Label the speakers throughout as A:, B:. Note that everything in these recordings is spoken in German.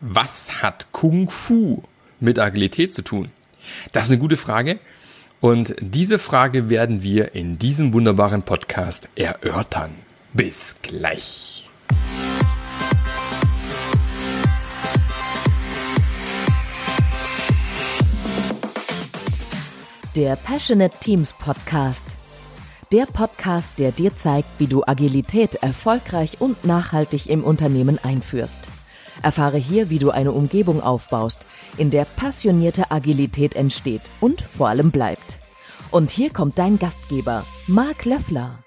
A: Was hat Kung Fu mit Agilität zu tun? Das ist eine gute Frage. Und diese Frage werden wir in diesem wunderbaren Podcast erörtern. Bis gleich.
B: Der Passionate Teams Podcast. Der Podcast, der dir zeigt, wie du Agilität erfolgreich und nachhaltig im Unternehmen einführst. Erfahre hier, wie du eine Umgebung aufbaust, in der passionierte Agilität entsteht und vor allem bleibt. Und hier kommt dein Gastgeber, Marc Löffler.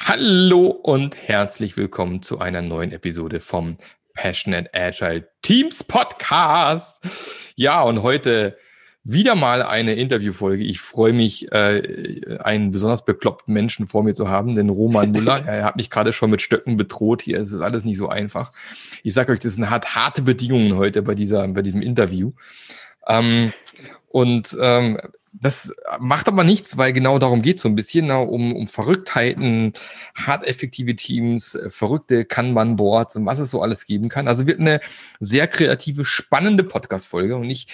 A: Hallo und herzlich willkommen zu einer neuen Episode vom Passionate Agile Teams Podcast. Ja, und heute wieder mal eine Interviewfolge. Ich freue mich, äh, einen besonders bekloppten Menschen vor mir zu haben, den Roman Müller. er hat mich gerade schon mit Stöcken bedroht. Hier ist es alles nicht so einfach. Ich sage euch, das sind hart, harte Bedingungen heute bei dieser, bei diesem Interview. Ähm, und ähm, das macht aber nichts, weil genau darum geht so ein bisschen, na, um, um Verrücktheiten, hart effektive Teams, äh, verrückte Kanban-Boards und was es so alles geben kann. Also wird eine sehr kreative, spannende Podcast-Folge und ich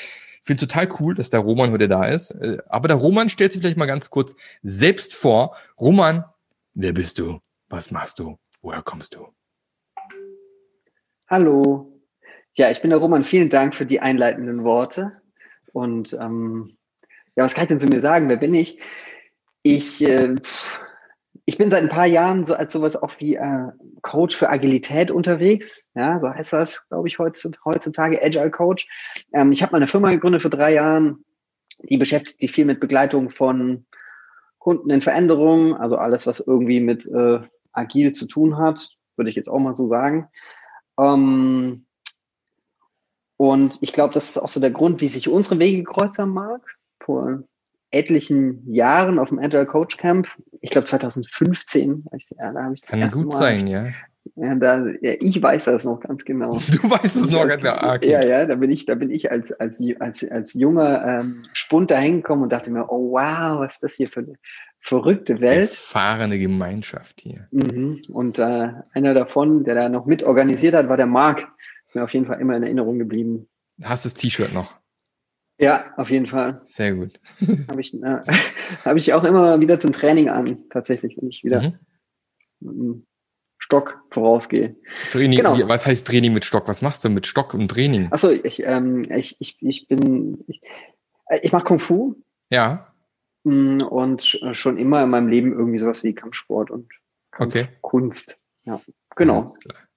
A: finde total cool, dass der Roman heute da ist. Äh, aber der Roman stellt sich vielleicht mal ganz kurz selbst vor. Roman, wer bist du? Was machst du? Woher kommst du?
C: Hallo. Ja, ich bin der Roman. Vielen Dank für die einleitenden Worte. Und ähm, ja, was kann ich denn zu mir sagen? Wer bin ich? Ich, äh, ich bin seit ein paar Jahren so als sowas auch wie äh, Coach für Agilität unterwegs. Ja, so heißt das, glaube ich, heutzutage, Agile Coach. Ähm, ich habe meine Firma gegründet vor drei Jahren. Die beschäftigt sich viel mit Begleitung von Kunden in Veränderungen, also alles, was irgendwie mit äh, agil zu tun hat, würde ich jetzt auch mal so sagen. Ähm, und ich glaube, das ist auch so der Grund, wie sich unsere Wege kreuzen mag. Vor etlichen Jahren auf dem Agile Coach Camp, ich glaube 2015,
A: ja, da habe ich Kann gut Mal, sein, ja.
C: Ja, da, ja, ich weiß das noch ganz genau.
A: Du weißt es noch ganz genau.
C: Ah, okay. Ja, ja, da bin ich, da bin ich als, als, als, als junger ähm, Spund da hingekommen und dachte mir, oh wow, was ist das hier für eine verrückte Welt.
A: Erfahrene Gemeinschaft hier.
C: Mhm. Und äh, einer davon, der da noch mitorganisiert hat, war der Marc. Ist mir auf jeden Fall immer in Erinnerung geblieben.
A: Hast du das T-Shirt noch?
C: Ja, auf jeden Fall.
A: Sehr gut.
C: Habe ich, äh, hab ich auch immer wieder zum Training an, tatsächlich, wenn ich wieder mhm. mit dem Stock vorausgehe.
A: Training, genau. was heißt Training mit Stock? Was machst du mit Stock und Training?
C: Achso, ich, ähm, ich, ich, ich bin, ich, äh, ich mache Kung Fu.
A: Ja.
C: Mm, und schon immer in meinem Leben irgendwie sowas wie Kampfsport und
A: Kampfkunst.
C: Okay. Ja, genau.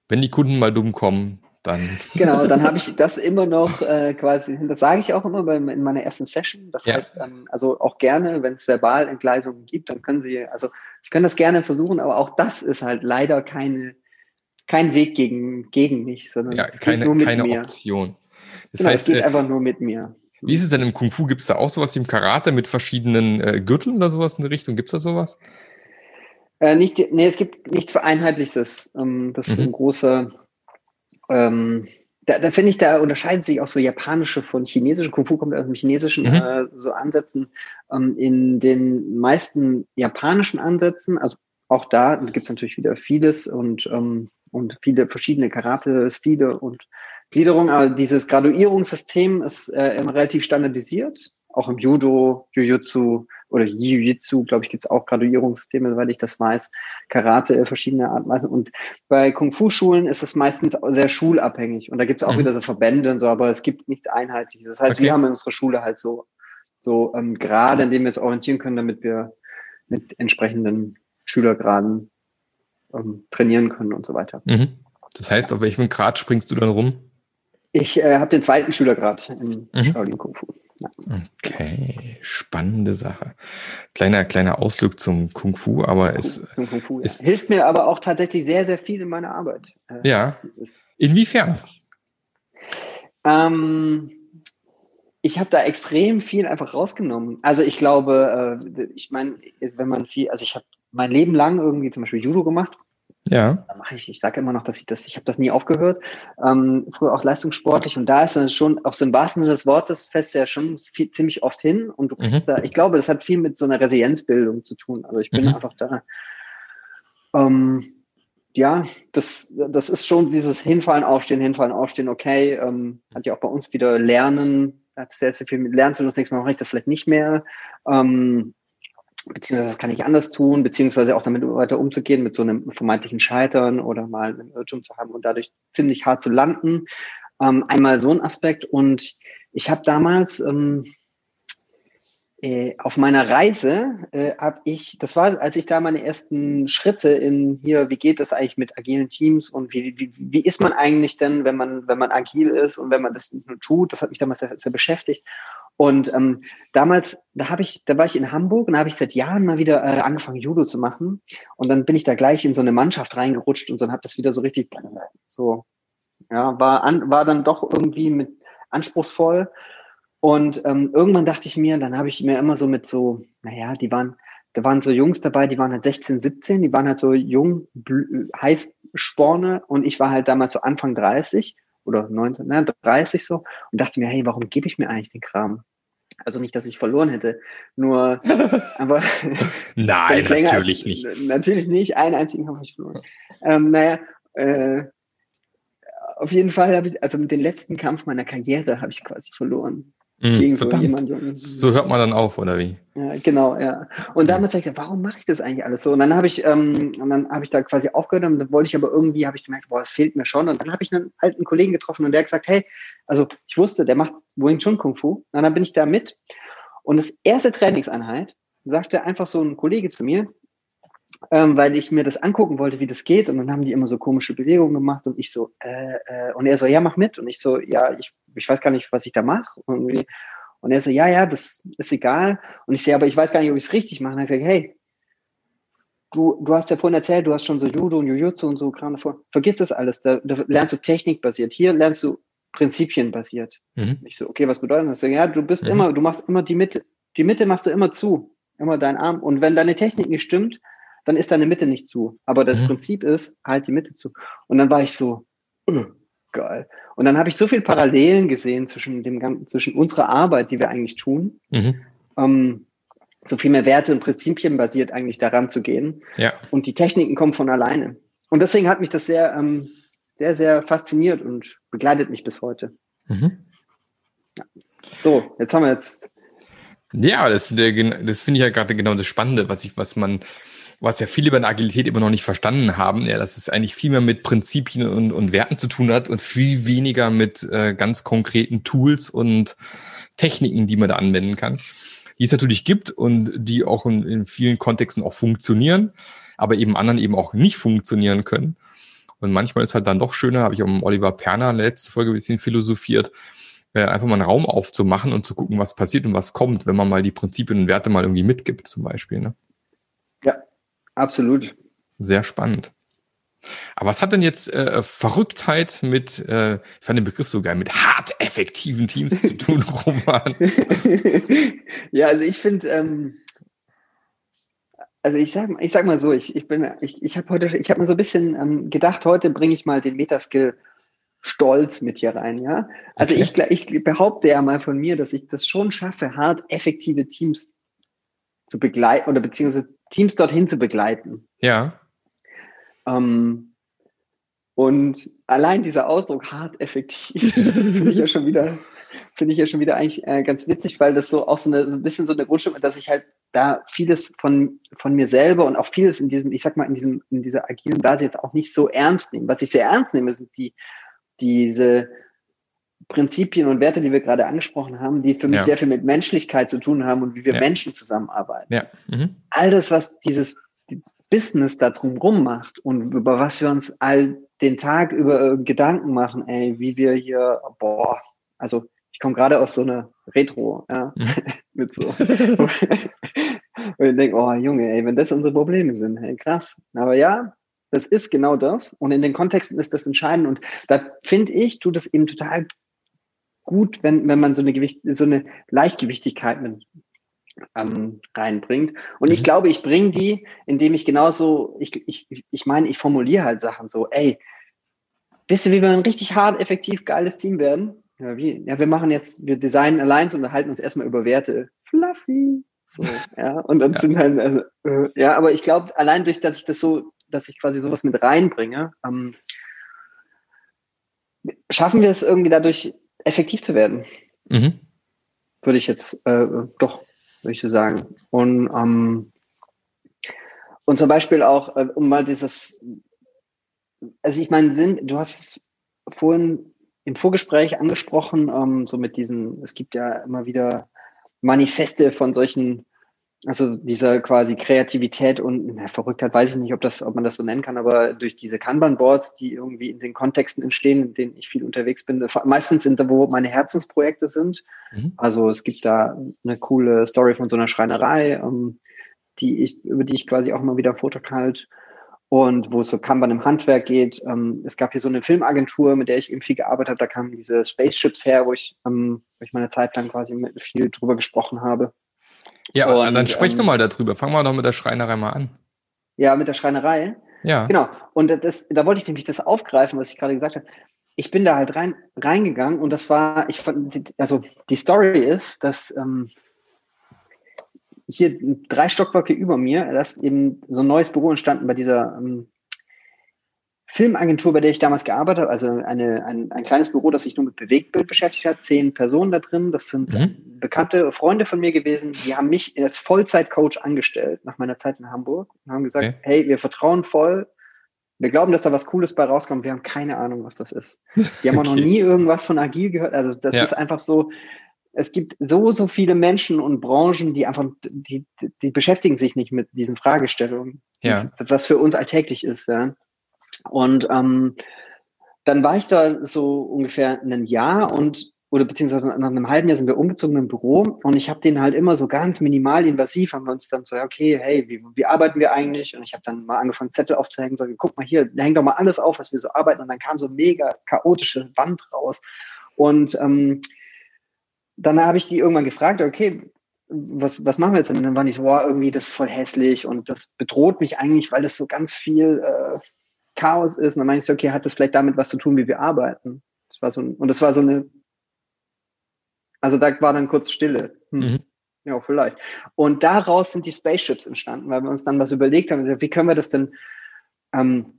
A: Wenn die Kunden mal dumm kommen, dann.
C: Genau, dann habe ich das immer noch äh, quasi, das sage ich auch immer beim, in meiner ersten Session. Das ja. heißt, ähm, also auch gerne, wenn es Verbalentgleisungen gibt, dann können Sie, also Sie können das gerne versuchen, aber auch das ist halt leider keine, kein Weg gegen, gegen mich, sondern
A: ja, es keine, geht nur mit keine mir. Option.
C: Das genau, heißt, es geht äh, einfach nur mit mir.
A: Wie ist es denn im Kung Fu? Gibt es da auch sowas wie im Karate mit verschiedenen äh, Gürteln oder sowas in der Richtung? Gibt es da sowas?
C: Äh, nicht, nee, es gibt nichts Vereinheitliches. Ähm, das mhm. ist ein großer, ähm, da, da finde ich, da unterscheiden sich auch so japanische von chinesischen. Kung Fu kommt aus dem chinesischen mhm. äh, so Ansätzen. Ähm, in den meisten japanischen Ansätzen, also auch da gibt es natürlich wieder vieles und, ähm, und viele verschiedene Karate-Stile und Gliederung, aber dieses Graduierungssystem ist äh, immer relativ standardisiert. Auch im Judo, Jiu-Jitsu oder Jiu-Jitsu, glaube ich, gibt es auch Graduierungssysteme, soweit ich das weiß. Karate, äh, verschiedene Arten. Und bei Kung-Fu-Schulen ist es meistens sehr schulabhängig. Und da gibt es auch mhm. wieder so Verbände und so, aber es gibt nichts Einheitliches. Das heißt, okay. wir haben in unserer Schule halt so, so ähm, Grade, in denen wir uns orientieren können, damit wir mit entsprechenden Schülergraden ähm, trainieren können und so weiter.
A: Mhm. Das heißt, auf welchem Grad springst du dann rum?
C: Ich äh, habe den zweiten Schülergrad im mhm. Shaolin Kung Fu. Ja.
A: Okay, spannende Sache. Kleiner, kleiner Ausflug zum Kung Fu, aber es Kung
C: Fu, ja. hilft mir aber auch tatsächlich sehr, sehr viel in meiner Arbeit.
A: Äh, ja. Inwiefern?
C: Ähm, ich habe da extrem viel einfach rausgenommen. Also ich glaube, äh, ich meine, wenn man viel, also ich habe mein Leben lang irgendwie zum Beispiel Judo gemacht
A: ja.
C: Da mache ich, ich sage immer noch, dass ich das, ich habe das nie aufgehört. Ähm, früher auch leistungssportlich und da ist dann schon, auch so im wahrsten Sinne des Wortes, fällst du ja schon viel, ziemlich oft hin und du kriegst mhm. da, ich glaube, das hat viel mit so einer Resilienzbildung zu tun. Also ich bin mhm. einfach da. Ähm, ja, das, das ist schon dieses Hinfallen, Aufstehen, Hinfallen, Aufstehen, okay. Ähm, hat ja auch bei uns wieder Lernen, hat sehr, sehr viel mit Lernen zu tun. Das nächste Mal mache ich das vielleicht nicht mehr. Ähm, beziehungsweise das kann ich anders tun, beziehungsweise auch damit weiter umzugehen, mit so einem vermeintlichen Scheitern oder mal einen Irrtum zu haben und dadurch ziemlich hart zu landen. Ähm, einmal so ein Aspekt und ich habe damals ähm, äh, auf meiner Reise äh, habe ich, das war, als ich da meine ersten Schritte in hier, wie geht das eigentlich mit agilen Teams und wie, wie, wie ist man eigentlich denn, wenn man, wenn man agil ist und wenn man das nur tut, das hat mich damals sehr, sehr beschäftigt. Und ähm, damals, da habe ich, da war ich in Hamburg und da habe ich seit Jahren mal wieder äh, angefangen, Judo zu machen. Und dann bin ich da gleich in so eine Mannschaft reingerutscht und dann habe das wieder so richtig so, ja, war an, war dann doch irgendwie mit anspruchsvoll. Und ähm, irgendwann dachte ich mir, dann habe ich mir immer so mit so, naja, die waren, da waren so Jungs dabei, die waren halt 16, 17, die waren halt so jung, Heißsporne und ich war halt damals so Anfang 30 oder 19, ne, 30 so und dachte mir, hey, warum gebe ich mir eigentlich den Kram? Also nicht, dass ich verloren hätte, nur, aber.
A: Nein, natürlich als, nicht.
C: Natürlich nicht, einen einzigen habe ich verloren. Ähm, naja, äh, auf jeden Fall habe ich, also mit dem letzten Kampf meiner Karriere habe ich quasi verloren.
A: Mhm, gegen so jemanden. So hört man dann auf, oder wie?
C: Ja, genau, ja. Und damals dachte ich, warum mache ich das eigentlich alles so? Und dann habe ich, ähm, und dann habe ich da quasi aufgehört und dann wollte ich aber irgendwie, habe ich gemerkt, boah, es fehlt mir schon. Und dann habe ich einen alten Kollegen getroffen und der hat gesagt, hey, also ich wusste, der macht Wing Chun Kung Fu. Und dann bin ich da mit. Und das erste Trainingseinheit sagte einfach so ein Kollege zu mir, ähm, weil ich mir das angucken wollte, wie das geht. Und dann haben die immer so komische Bewegungen gemacht und ich so, äh, äh, und er so, ja, mach mit. Und ich so, ja, ich, ich weiß gar nicht, was ich da mache. Und er so, ja, ja, das ist egal. Und ich sehe, aber ich weiß gar nicht, ob ich es richtig mache. Und ich sage, hey, du, du hast ja vorhin erzählt, du hast schon so Judo und Jujutsu und so Kram davor. Vergiss das alles. Da, da lernst du technikbasiert. Hier lernst du prinzipienbasiert. Mhm. Ich so, okay, was bedeutet das? Ja, du bist mhm. immer, du machst immer die Mitte, die Mitte machst du immer zu. Immer deinen Arm. Und wenn deine Technik nicht stimmt, dann ist deine Mitte nicht zu. Aber das mhm. Prinzip ist, halt die Mitte zu. Und dann war ich so, uh, geil. Und dann habe ich so viel Parallelen gesehen zwischen dem zwischen unserer Arbeit, die wir eigentlich tun, mhm. ähm, so viel mehr Werte und Prinzipien basiert eigentlich daran zu gehen.
A: Ja.
C: Und die Techniken kommen von alleine. Und deswegen hat mich das sehr, ähm, sehr, sehr fasziniert und begleitet mich bis heute. Mhm. Ja. So, jetzt haben wir jetzt.
A: Ja, das, das finde ich ja gerade genau das Spannende, was ich, was man was ja viele bei der Agilität immer noch nicht verstanden haben, ja, dass es eigentlich viel mehr mit Prinzipien und, und Werten zu tun hat und viel weniger mit äh, ganz konkreten Tools und Techniken, die man da anwenden kann. Die es natürlich gibt und die auch in, in vielen Kontexten auch funktionieren, aber eben anderen eben auch nicht funktionieren können. Und manchmal ist halt dann doch schöner, habe ich auch mit Oliver Perner in der letzten Folge ein bisschen philosophiert, äh, einfach mal einen Raum aufzumachen und zu gucken, was passiert und was kommt, wenn man mal die Prinzipien und Werte mal irgendwie mitgibt, zum Beispiel. Ne?
C: Absolut.
A: Sehr spannend. Aber was hat denn jetzt äh, Verrücktheit mit, äh, ich fand den Begriff so geil, mit hart effektiven Teams zu tun, Roman?
C: ja, also ich finde, ähm, also ich sag, ich sag mal so, ich, ich bin, ich, ich habe heute, ich habe mir so ein bisschen ähm, gedacht, heute bringe ich mal den Metaskill Stolz mit hier rein, ja. Also okay. ich, ich behaupte ja mal von mir, dass ich das schon schaffe, hart effektive Teams zu begleiten oder beziehungsweise Teams dorthin zu begleiten.
A: Ja.
C: Ähm, und allein dieser Ausdruck hart effektiv finde ich ja schon wieder, finde ich ja schon wieder eigentlich äh, ganz witzig, weil das so auch so, eine, so ein bisschen so eine Grundstimmung, dass ich halt da vieles von, von mir selber und auch vieles in diesem, ich sag mal, in diesem, in dieser agilen Basis jetzt auch nicht so ernst nehme. Was ich sehr ernst nehme, sind die, diese Prinzipien und Werte, die wir gerade angesprochen haben, die für mich ja. sehr viel mit Menschlichkeit zu tun haben und wie wir ja. Menschen zusammenarbeiten.
A: Ja. Mhm.
C: All das, was dieses Business da drumherum macht und über was wir uns all den Tag über äh, Gedanken machen, ey, wie wir hier, boah, also ich komme gerade aus so einer Retro, ja, mhm. mit so. und ich denke, oh Junge, ey, wenn das unsere Probleme sind, hey, krass. Aber ja, das ist genau das. Und in den Kontexten ist das entscheidend. Und da finde ich, tut es eben total gut, wenn, wenn man so eine Gewicht, so eine Leichtgewichtigkeit mit ähm, reinbringt. Und mhm. ich glaube, ich bringe die, indem ich genauso, ich, ich, ich meine, ich formuliere halt Sachen so, ey, wisst ihr, wie wir ein richtig hart, effektiv, geiles Team werden? Ja, wie? Ja, wir machen jetzt, wir designen Alliance und unterhalten uns erstmal über Werte. Fluffy. So, ja. Und dann ja. sind halt, also, äh, ja, aber ich glaube, allein durch, dass ich das so dass ich quasi sowas mit reinbringe, ähm, schaffen wir es irgendwie dadurch effektiv zu werden. Mhm. Würde ich jetzt äh, doch, würde ich so sagen. Und, ähm, und zum Beispiel auch, äh, um mal dieses, also ich meine, Sinn, du hast es vorhin im Vorgespräch angesprochen, ähm, so mit diesen, es gibt ja immer wieder Manifeste von solchen also dieser quasi Kreativität und na, Verrücktheit, weiß ich nicht, ob das, ob man das so nennen kann, aber durch diese Kanban-Boards, die irgendwie in den Kontexten entstehen, in denen ich viel unterwegs bin, meistens sind da, wo meine Herzensprojekte sind. Mhm. Also es gibt da eine coole Story von so einer Schreinerei, um, ähm, die ich, über die ich quasi auch mal wieder Vortrag halt und wo es so Kanban im Handwerk geht. Ähm, es gab hier so eine Filmagentur, mit der ich eben viel gearbeitet habe. Da kamen diese Spaceships her, wo ich, ähm, wo ich meine Zeit lang quasi mit viel drüber gesprochen habe.
A: Ja, und, dann sprechen ähm, wir mal darüber. Fangen wir doch mit der Schreinerei mal an.
C: Ja, mit der Schreinerei.
A: Ja.
C: Genau. Und das, da wollte ich nämlich das aufgreifen, was ich gerade gesagt habe. Ich bin da halt rein, reingegangen und das war, ich fand, also die Story ist, dass ähm, hier drei Stockwerke über mir, da ist eben so ein neues Büro entstanden bei dieser ähm, Filmagentur, bei der ich damals gearbeitet habe, also eine, ein, ein kleines Büro, das sich nur mit Bewegtbild beschäftigt hat, zehn Personen da drin, das sind mhm. bekannte Freunde von mir gewesen, die haben mich als Vollzeitcoach angestellt nach meiner Zeit in Hamburg und haben gesagt, okay. hey, wir vertrauen voll, wir glauben, dass da was Cooles bei rauskommt, wir haben keine Ahnung, was das ist. Die haben okay. auch noch nie irgendwas von Agil gehört, also das ja. ist einfach so, es gibt so, so viele Menschen und Branchen, die einfach, die, die beschäftigen sich nicht mit diesen Fragestellungen,
A: ja.
C: was für uns alltäglich ist, ja. Und ähm, dann war ich da so ungefähr ein Jahr und oder beziehungsweise nach einem halben Jahr sind wir umgezogen im Büro und ich habe den halt immer so ganz minimal invasiv, haben wir uns dann so, okay, hey, wie, wie arbeiten wir eigentlich? Und ich habe dann mal angefangen, Zettel aufzuhängen, so, guck mal hier, häng doch mal alles auf, was wir so arbeiten. Und dann kam so mega chaotische Wand raus. Und ähm, dann habe ich die irgendwann gefragt, okay, was, was machen wir jetzt? Und dann waren die so, wow, irgendwie das ist voll hässlich und das bedroht mich eigentlich, weil das so ganz viel äh, Chaos ist. Und dann meine ich so, okay, hat das vielleicht damit was zu tun, wie wir arbeiten? Das war so ein, und das war so eine, also da war dann kurz Stille. Hm. Mhm. Ja, vielleicht. Und daraus sind die Spaceships entstanden, weil wir uns dann was überlegt haben, wie können wir das denn ähm,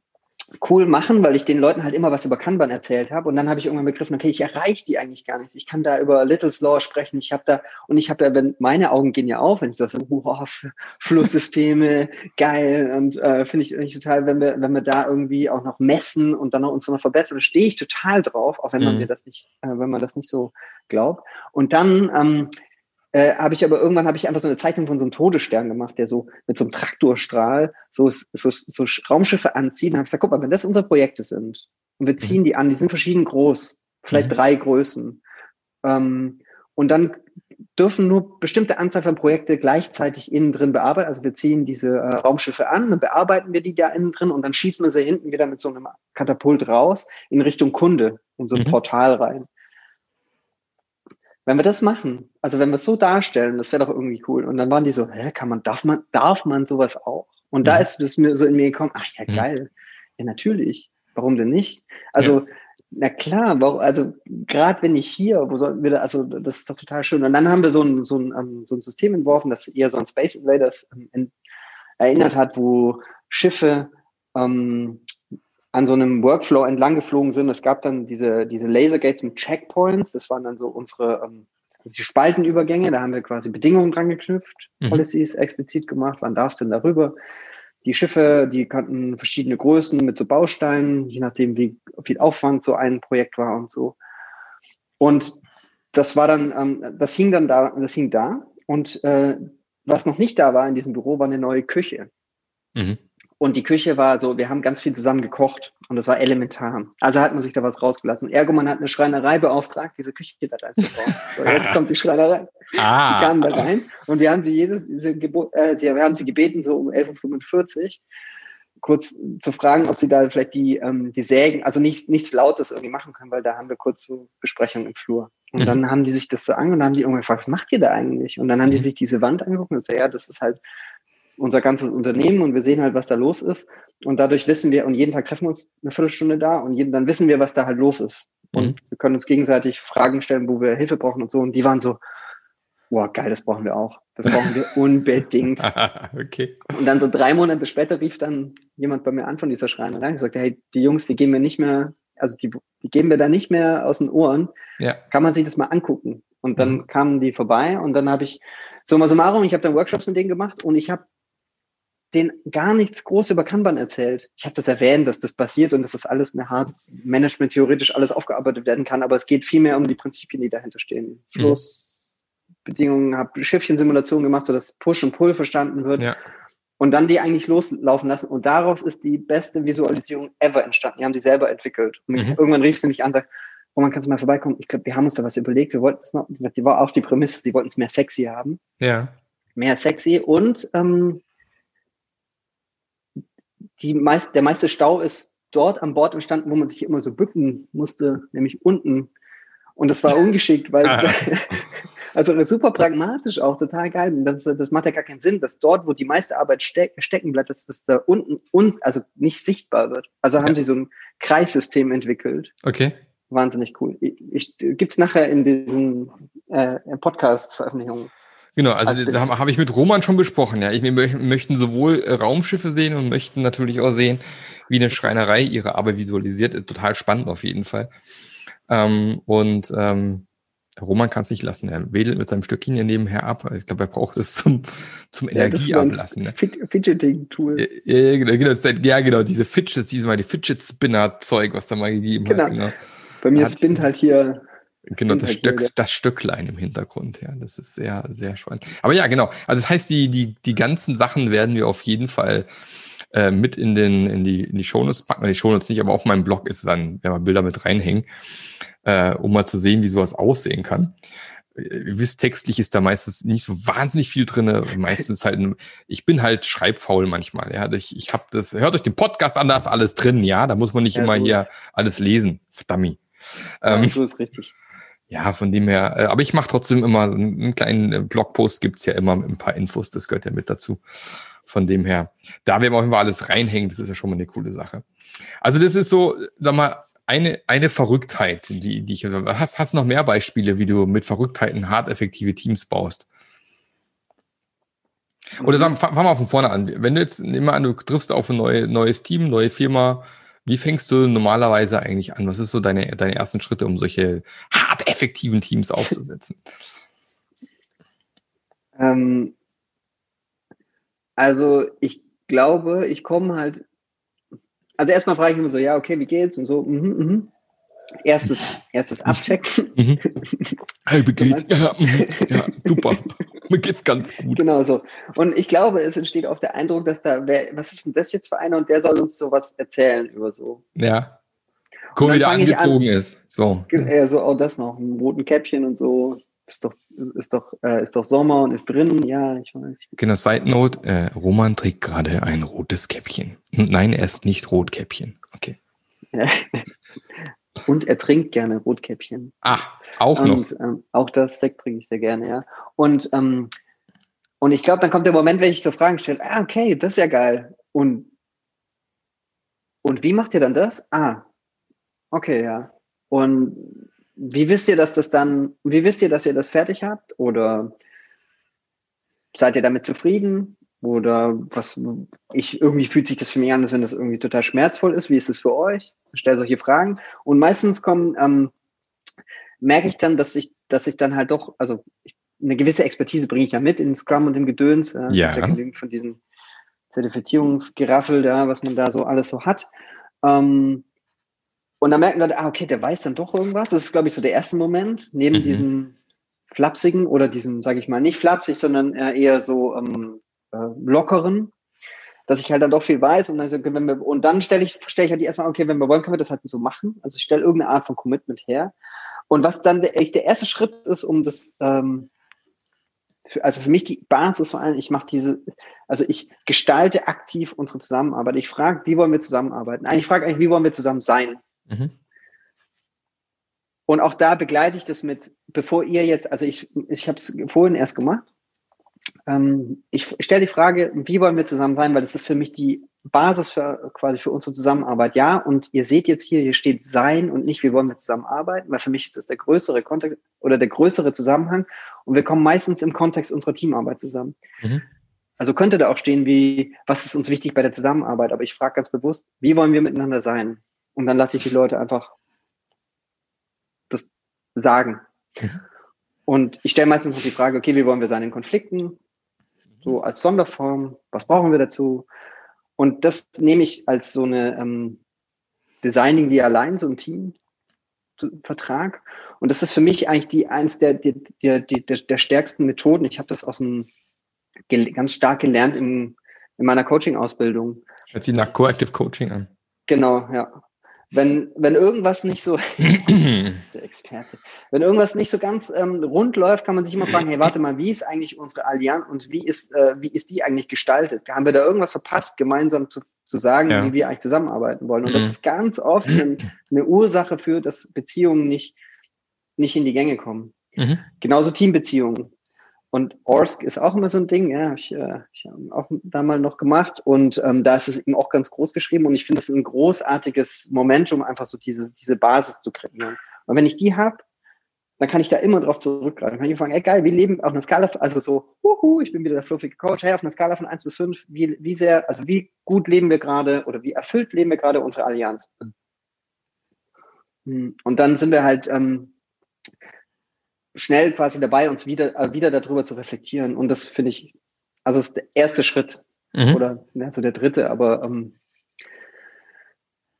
C: cool machen, weil ich den Leuten halt immer was über Kanban erzählt habe. Und dann habe ich irgendwann begriffen, okay, ich erreiche die eigentlich gar nicht. Ich kann da über Little's Law sprechen. Ich habe da, und ich habe ja, wenn meine Augen gehen ja auf, wenn ich so, wow, Flusssysteme, geil. Und äh, finde ich, ich total, wenn wir, wenn wir da irgendwie auch noch messen und dann noch uns noch verbessern, stehe ich total drauf, auch wenn man mhm. mir das nicht, äh, wenn man das nicht so glaubt. Und dann ähm, äh, habe ich aber irgendwann habe ich einfach so eine Zeichnung von so einem Todesstern gemacht, der so mit so einem Traktorstrahl so, so, so Raumschiffe anzieht. Und habe ich gesagt, guck mal, wenn das unsere Projekte sind und wir ziehen mhm. die an, die sind verschieden groß, vielleicht mhm. drei Größen. Ähm, und dann dürfen nur bestimmte Anzahl von Projekte gleichzeitig innen drin bearbeiten. Also wir ziehen diese äh, Raumschiffe an, dann bearbeiten wir die da innen drin und dann schießen wir sie hinten wieder mit so einem Katapult raus in Richtung Kunde, in so ein mhm. Portal rein. Wenn wir das machen, also wenn wir es so darstellen, das wäre doch irgendwie cool. Und dann waren die so, hä, kann man, darf man, darf man sowas auch? Und ja. da ist es mir so in mir gekommen, ach ja, geil. Ja, natürlich. Warum denn nicht? Also, ja. na klar, warum, also gerade wenn ich hier, wo sollten wir da, also das ist doch total schön. Und dann haben wir so ein, so ein, ähm, so ein System entworfen, das eher so an Space Invaders in, erinnert hat, wo Schiffe ähm, an so einem Workflow entlang geflogen sind. Es gab dann diese, diese Lasergates mit Checkpoints. Das waren dann so unsere ähm, die Spaltenübergänge. Da haben wir quasi Bedingungen dran geknüpft, mhm. Policies explizit gemacht. Wann darfst du denn darüber? Die Schiffe, die kannten verschiedene Größen mit so Bausteinen, je nachdem, wie viel Aufwand so ein Projekt war und so. Und das war dann, ähm, das hing dann da, das hing da. Und äh, was noch nicht da war in diesem Büro, war eine neue Küche. Mhm. Und die Küche war so, wir haben ganz viel zusammen gekocht und das war elementar. Also hat man sich da was rausgelassen. Ergo, man hat eine Schreinerei beauftragt, diese Küche da reinzubauen. So, jetzt kommt die Schreinerei. Ah. Die kamen da rein und wir haben sie jedes, Gebot, äh, wir haben sie gebeten, so um 11.45 Uhr, kurz zu fragen, ob sie da vielleicht die, ähm, die Sägen, also nicht, nichts Lautes irgendwie machen können, weil da haben wir kurz so Besprechung im Flur. Und mhm. dann haben die sich das so an und dann haben die irgendwann gefragt, was macht ihr da eigentlich? Und dann haben die mhm. sich diese Wand angeguckt und so, ja, das ist halt unser ganzes Unternehmen und wir sehen halt, was da los ist. Und dadurch wissen wir, und jeden Tag treffen wir uns eine Viertelstunde da und jeden, dann wissen wir, was da halt los ist. Und mhm. wir können uns gegenseitig Fragen stellen, wo wir Hilfe brauchen und so. Und die waren so, boah, geil, das brauchen wir auch. Das brauchen wir unbedingt.
A: okay.
C: Und dann so drei Monate später rief dann jemand bei mir an von dieser Schreinerei und sagte, hey, die Jungs, die gehen wir nicht mehr, also die, die geben wir da nicht mehr aus den Ohren.
A: Ja.
C: Kann man sich das mal angucken? Und dann
A: Mhm.
C: kamen die vorbei und dann habe ich, summa summarum, ich habe dann Workshops mit denen gemacht und ich habe denen gar nichts groß über Kanban erzählt. Ich habe das erwähnt, dass das passiert und dass das alles eine Hard Management theoretisch alles aufgearbeitet werden kann, aber es geht vielmehr um die Prinzipien, die dahinter stehen. Flussbedingungen, habe Schiffchensimulationen gemacht, sodass Push und Pull verstanden wird
A: Ja.
C: und dann die eigentlich loslaufen lassen und daraus ist die beste Visualisierung ever entstanden. Die haben die selber entwickelt. Und
A: Mhm.
C: irgendwann rief sie mich an und sagt, oh, man kannst du mal vorbeikommen. Ich glaube, wir haben uns da was überlegt. Wir wollten es noch, die war auch die Prämisse, sie wollten es mehr sexy haben
A: Ja.
C: mehr sexy und ähm, die meist, der meiste Stau ist dort an Bord entstanden, wo man sich immer so bücken musste, nämlich unten. Und das war ungeschickt, weil
A: Ah.
C: also super pragmatisch auch, total geil. Und Das, das macht ja gar keinen Sinn, dass dort, wo die meiste Arbeit steck, stecken bleibt, dass das da unten uns, also nicht sichtbar wird. Also haben
A: Ja.
C: sie so ein Kreissystem entwickelt.
A: Okay.
C: Wahnsinnig cool. Ich, ich gibt's nachher in diesen äh, Podcast-Veröffentlichungen.
A: Genau, also
C: Also-
A: das habe hab ich mit Roman schon besprochen. Ja, ich, wir mö- möchten sowohl äh, Raumschiffe sehen und möchten natürlich auch sehen, wie eine Schreinerei ihre Arbeit visualisiert. Äh, Total spannend auf jeden Fall. Ähm, und ähm, Roman kann es nicht lassen. Er wedelt mit seinem Stöckchen hier nebenher ab. Ich glaube, er braucht es zum, zum
C: Ja,
A: Energieablassen. Ne?
C: Fid- Fidgeting-Tool.
A: Ja, ja, genau, genau, ja, genau, diese Fidgets, diesmal die Fidget Spinner Zeug, was da mal gegeben
C: Genau.
A: hat. Genau,
C: Bei mir spinnt halt hier.
A: Genau das,
C: ja.
A: das Stöcklein im Hintergrund. Ja, das ist sehr, sehr spannend. Aber ja, genau. Also das heißt, die, die, die ganzen Sachen werden wir auf jeden Fall äh, mit in, den, in die, in die Shownotes packen. Die Shownotes nicht, aber auf meinem Blog ist dann, wenn wir Bilder mit reinhängen, äh, um mal zu sehen, wie sowas aussehen kann. Ihr wisst, textlich ist da meistens nicht so wahnsinnig viel drinne. Meistens halt, ich bin halt schreibfaul manchmal. Ja, ich, ich habe das, hört euch den Podcast an, da ist alles drin. Ja, da muss man nicht
C: Ja,
A: immer
C: so
A: hier alles lesen. Verdammt.
C: Ja,
A: Ähm,
C: so ist richtig.
A: Ja, von dem her, äh, aber ich mache trotzdem immer einen einen kleinen äh, Blogpost, gibt's ja immer mit ein paar Infos, das gehört ja mit dazu. Von dem her, da werden wir auch immer alles reinhängen, das ist ja schon mal eine coole Sache. Also das ist so, sag mal, eine, eine Verrücktheit, die, die ich, also, hast, hast du noch mehr Beispiele, wie du mit Verrücktheiten hart effektive Teams baust? Oder
C: Mhm.
A: sagen, fang, fang mal von vorne an. Wenn du jetzt, nimm mal an, du triffst auf ein neue, neues Team, neue Firma, wie fängst du normalerweise eigentlich an? Was ist so deine, deine ersten Schritte, um solche hart effektiven Teams aufzusetzen?
C: Ähm, also ich glaube, ich komme halt. Also erstmal frage ich immer so, ja, okay, wie geht's? Und so, mhm, mhm. Erstes, erstes Abchecken.
A: Mhm. Hey, wie geht's? Ja, mhm, ja, super. Mir geht's ganz gut.
C: Genau so. Und ich glaube, es entsteht auch der Eindruck, dass da, wer, was ist denn das jetzt für einer? Und der soll uns sowas erzählen über so.
A: Ja. Guck, wie der
C: ich an-
A: angezogen ist. So.
C: Ja, so, oh, das noch, ein roten Käppchen und so. Ist doch, ist doch, äh, ist doch Sommer und ist drin. Ja, ich weiß.
A: Genau, Side Note, äh, Roman trägt gerade ein rotes Käppchen. Nein, er ist nicht Rotkäppchen. Okay.
C: Und er trinkt gerne Rotkäppchen.
A: Ah, auch noch.
C: Und ähm, auch das Sekt trinke ich sehr gerne, ja. Und, ähm, und ich glaube, dann kommt der Moment, wenn ich so Fragen stelle, ah, okay, das ist ja geil. Und, und wie macht ihr dann das? Ah, okay, ja. Und wie wisst ihr, dass das dann, wie wisst ihr, dass ihr das fertig habt? Oder seid ihr damit zufrieden? Oder was, ich, irgendwie fühlt sich das für mich an, als wenn das irgendwie total schmerzvoll ist. Wie ist es für euch? Ich stelle solche Fragen. Und meistens kommen, ähm, merke ich dann, dass ich, dass ich dann halt doch, also ich, eine gewisse Expertise bringe ich ja mit in Scrum und im Gedöns. Äh,
A: Ja.
C: von diesen Zertifizierungsgeraffel da, was man da so alles so hat. Ähm, und dann merken Leute, ah, okay, der weiß dann doch irgendwas. Das ist, glaube ich, so der erste Moment, neben
A: Mhm.
C: diesem flapsigen oder diesem, sage ich mal, nicht flapsig, sondern äh, eher so ähm, äh, lockeren, dass ich halt dann doch viel weiß und dann, so, wenn wir, und dann stelle ich, stelle ich halt die erstmal, okay, wenn wir wollen, können wir das halt so machen. Also ich stelle irgendeine Art von Commitment her. Und was dann der, der erste Schritt ist, um das, ähm, für, also für mich die Basis vor allem, ich mache diese, also ich gestalte aktiv unsere Zusammenarbeit. Ich frage, wie wollen wir zusammenarbeiten? Eigentlich frage eigentlich, wie wollen wir zusammen sein?
A: Mhm.
C: Und auch da begleite ich das mit, bevor ihr jetzt, also ich, ich habe es vorhin erst gemacht, ähm, ich stelle die Frage, wie wollen wir zusammen sein, weil das ist für mich die Basis für quasi für unsere Zusammenarbeit. Ja, und ihr seht jetzt hier, hier steht sein und nicht, wie wollen wir zusammenarbeiten, weil für mich ist das der größere Kontext oder der größere Zusammenhang und wir kommen meistens im Kontext unserer Teamarbeit zusammen. Mhm. Also könnte da auch stehen, wie, was ist uns wichtig bei der Zusammenarbeit, aber ich frage ganz bewusst, wie wollen wir miteinander sein? Und dann lasse ich die Leute einfach das sagen. Mhm. Und ich stelle meistens noch die Frage, okay, wie wollen wir sein in Konflikten? So als Sonderform, was brauchen wir dazu? Und das nehme ich als so eine ähm, Designing wie allein, so ein Team. Vertrag. Und das ist für mich eigentlich die eins der, der, der, der, der stärksten Methoden. Ich habe das aus dem ganz stark gelernt in, in meiner Coaching-Ausbildung.
A: Hört sich nach Coactive Coaching an.
C: Genau, ja wenn, wenn irgendwas nicht so, der Experte, wenn irgendwas nicht so ganz ähm, rund läuft, kann man sich immer fragen, hey, warte mal, wie ist eigentlich unsere Allianz und wie ist, äh, wie ist die eigentlich gestaltet? Haben wir da irgendwas verpasst, gemeinsam zu, zu sagen, ja. wie wir eigentlich zusammenarbeiten wollen? Und das mhm. ist ganz oft eine, eine Ursache für, dass Beziehungen nicht, nicht in die Gänge kommen. Mhm. Genauso Teambeziehungen. Und Orsk ist auch immer so ein Ding, ja, ich, äh, ich habe auch da mal noch gemacht und ähm, da ist es eben auch ganz groß geschrieben und ich finde es ein großartiges Momentum, einfach so diese, diese Basis zu kreieren. Und wenn ich die habe, dann kann ich da immer drauf zurückgreifen. Dann kann ich fragen, ey geil, wir leben auf einer Skala, also so, huhu, ich bin wieder der fluffige Coach, hey, auf einer Skala von eins bis fünf, wie, wie sehr, also wie gut leben wir gerade oder wie erfüllt leben wir gerade unsere Allianz? Hm, und dann sind wir halt ähm, schnell quasi dabei, uns wieder, äh, wieder darüber zu reflektieren. Und das finde ich, also ist der erste Schritt mhm. oder also der dritte, aber ähm,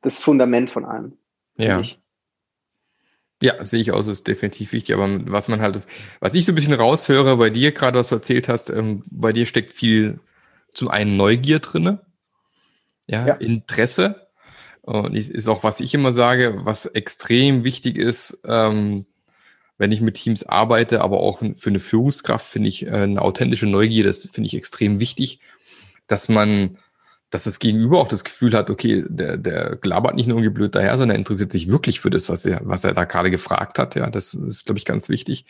C: das Fundament von allem.
A: Ja. Ich. Ja, sehe ich aus, ist definitiv wichtig. Aber was man halt, was ich so ein bisschen raushöre bei dir, gerade was du erzählt hast, ähm, bei dir steckt viel zum einen Neugier drinne, ja, ja. Interesse. Und ist auch, was ich immer sage, was extrem wichtig ist, ähm, wenn ich mit Teams arbeite, aber auch für eine Führungskraft finde ich äh, eine authentische Neugier, das finde ich extrem wichtig, dass man, dass das Gegenüber auch das Gefühl hat, okay, der, der glabert nicht nur irgendwie blöd daher, sondern er interessiert sich wirklich für das, was er, was er da gerade gefragt hat. Ja, das ist, glaube ich, ganz wichtig.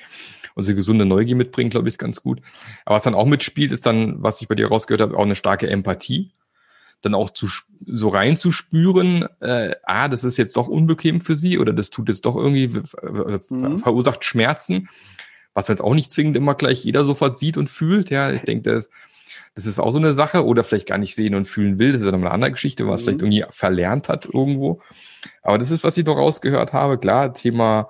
A: Und so gesunde Neugier mitbringen, glaube ich, ist ganz gut. Aber was dann auch mitspielt, ist dann, was ich bei dir rausgehört habe, auch eine starke Empathie dann auch zu, so reinzuspüren, äh, ah, das ist jetzt doch unbequem für sie oder das tut jetzt doch irgendwie, mhm. verursacht Schmerzen, was man jetzt auch nicht zwingend immer gleich jeder sofort sieht und fühlt. Ja, ich denke, das, das ist auch so eine Sache oder vielleicht gar nicht sehen und fühlen will. Das ist ja noch eine andere Geschichte, was mhm. vielleicht irgendwie verlernt hat irgendwo. Aber das ist, was ich noch rausgehört habe. Klar, Thema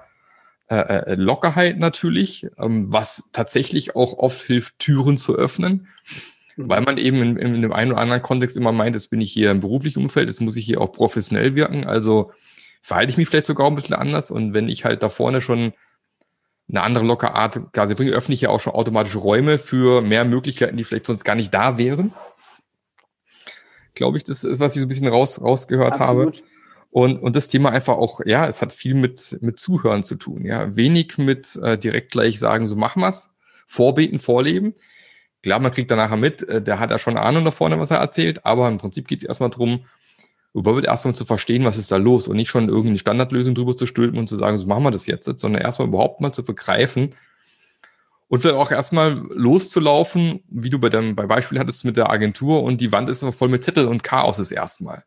A: äh, äh Lockerheit natürlich, ähm, was tatsächlich auch oft hilft, Türen zu öffnen. Weil man eben in, in dem einen oder anderen Kontext immer meint, jetzt bin ich hier im beruflichen Umfeld, jetzt muss ich hier auch professionell wirken. Also verhalte ich mich vielleicht sogar ein bisschen anders. Und wenn ich halt da vorne schon eine andere lockere Art quasi bringe, öffne ich ja auch schon automatisch Räume für mehr Möglichkeiten, die vielleicht sonst gar nicht da wären. Glaube ich, das ist, was ich so ein bisschen raus, rausgehört Absolut. habe. Und, und das Thema einfach auch, ja, es hat viel mit, mit Zuhören zu tun. Ja, wenig mit äh, direkt gleich sagen, so machen wir's, vorbeten, vorleben. Klar, man kriegt dann nachher mit, äh, der hat ja schon Ahnung da vorne, was er erzählt, aber im Prinzip geht es erstmal drum, überhaupt erstmal zu verstehen, was ist da los und nicht schon irgendeine Standardlösung drüber zu stülpen und zu sagen, so machen wir das jetzt, sondern erstmal überhaupt mal zu vergreifen und vielleicht auch erstmal loszulaufen, wie du bei dem bei Beispiel hattest mit der Agentur und die Wand ist voll mit Zettel und Chaos das erstmal.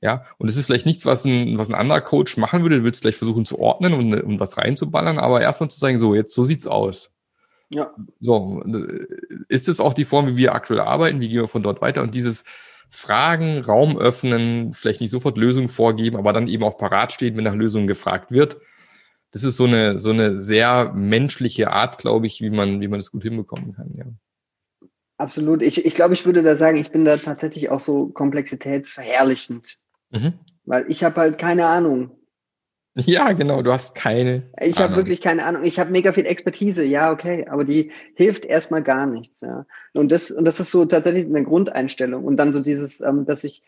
A: Ja, und es ist vielleicht nichts, was ein, was ein anderer Coach machen würde, du willst gleich versuchen zu ordnen und, und was reinzuballern, aber erstmal zu sagen, so, jetzt so sieht's aus. Ja. So, ist es auch die Form, wie wir aktuell arbeiten? Wie gehen wir von dort weiter? Und dieses Fragen, Raum öffnen, vielleicht nicht sofort Lösungen vorgeben, aber dann eben auch parat stehen, wenn nach Lösungen gefragt wird. Das ist so eine, so eine sehr menschliche Art, glaube ich, wie man, wie man das gut hinbekommen kann, ja.
C: Absolut. Ich, ich glaube, ich würde da sagen, ich bin da tatsächlich auch so komplexitätsverherrlichend. Mhm. Weil ich habe halt keine Ahnung.
A: Ja, genau, du hast keine.
C: Ich habe wirklich keine Ahnung. Ich habe mega viel Expertise, ja, okay, aber die hilft erstmal gar nichts, ja. Und das, und das ist so tatsächlich eine Grundeinstellung. Und dann so dieses, ähm, dass ich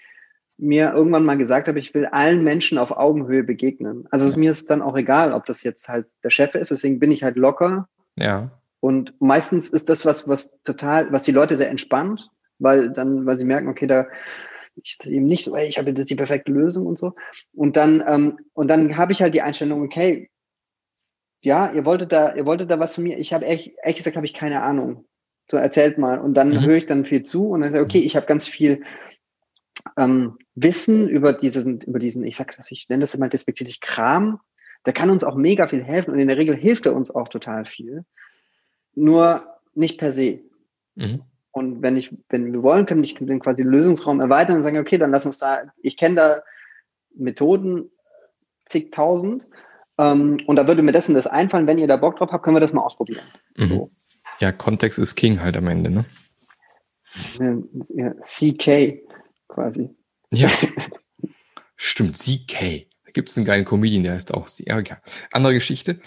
C: mir irgendwann mal gesagt habe, ich will allen Menschen auf Augenhöhe begegnen. Also ja. mir ist dann auch egal, ob das jetzt halt der Chef ist, deswegen bin ich halt locker.
A: Ja.
C: Und meistens ist das was, was total, was die Leute sehr entspannt, weil dann, weil sie merken, okay, da ich eben nicht so, ey, ich habe jetzt die perfekte Lösung und so. Und dann, ähm, und dann habe ich halt die Einstellung, okay, ja, ihr wolltet da, ihr wolltet da was von mir. Ich habe ehrlich, ehrlich gesagt, habe ich keine Ahnung. So erzählt mal. Und dann mhm. höre ich dann viel zu und dann sage okay, ich habe ganz viel ähm, Wissen über diesen, über diesen, ich sag das, ich nenne das immer despektierlich Kram. Der kann uns auch mega viel helfen und in der Regel hilft er uns auch total viel. Nur nicht per se. Mhm. Und wenn ich, wenn wir wollen, können ich den quasi Lösungsraum erweitern und sagen, okay, dann lass uns da, ich kenne da Methoden, zigtausend, ähm, und da würde mir dessen das einfallen, wenn ihr da Bock drauf habt, können wir das mal ausprobieren.
A: Mhm. So. Ja, Kontext ist King halt am Ende, ne?
C: Ja, CK quasi.
A: Ja. Stimmt, CK. Da gibt es einen geilen Comedian, der heißt auch CK. Ja, okay. Andere Geschichte.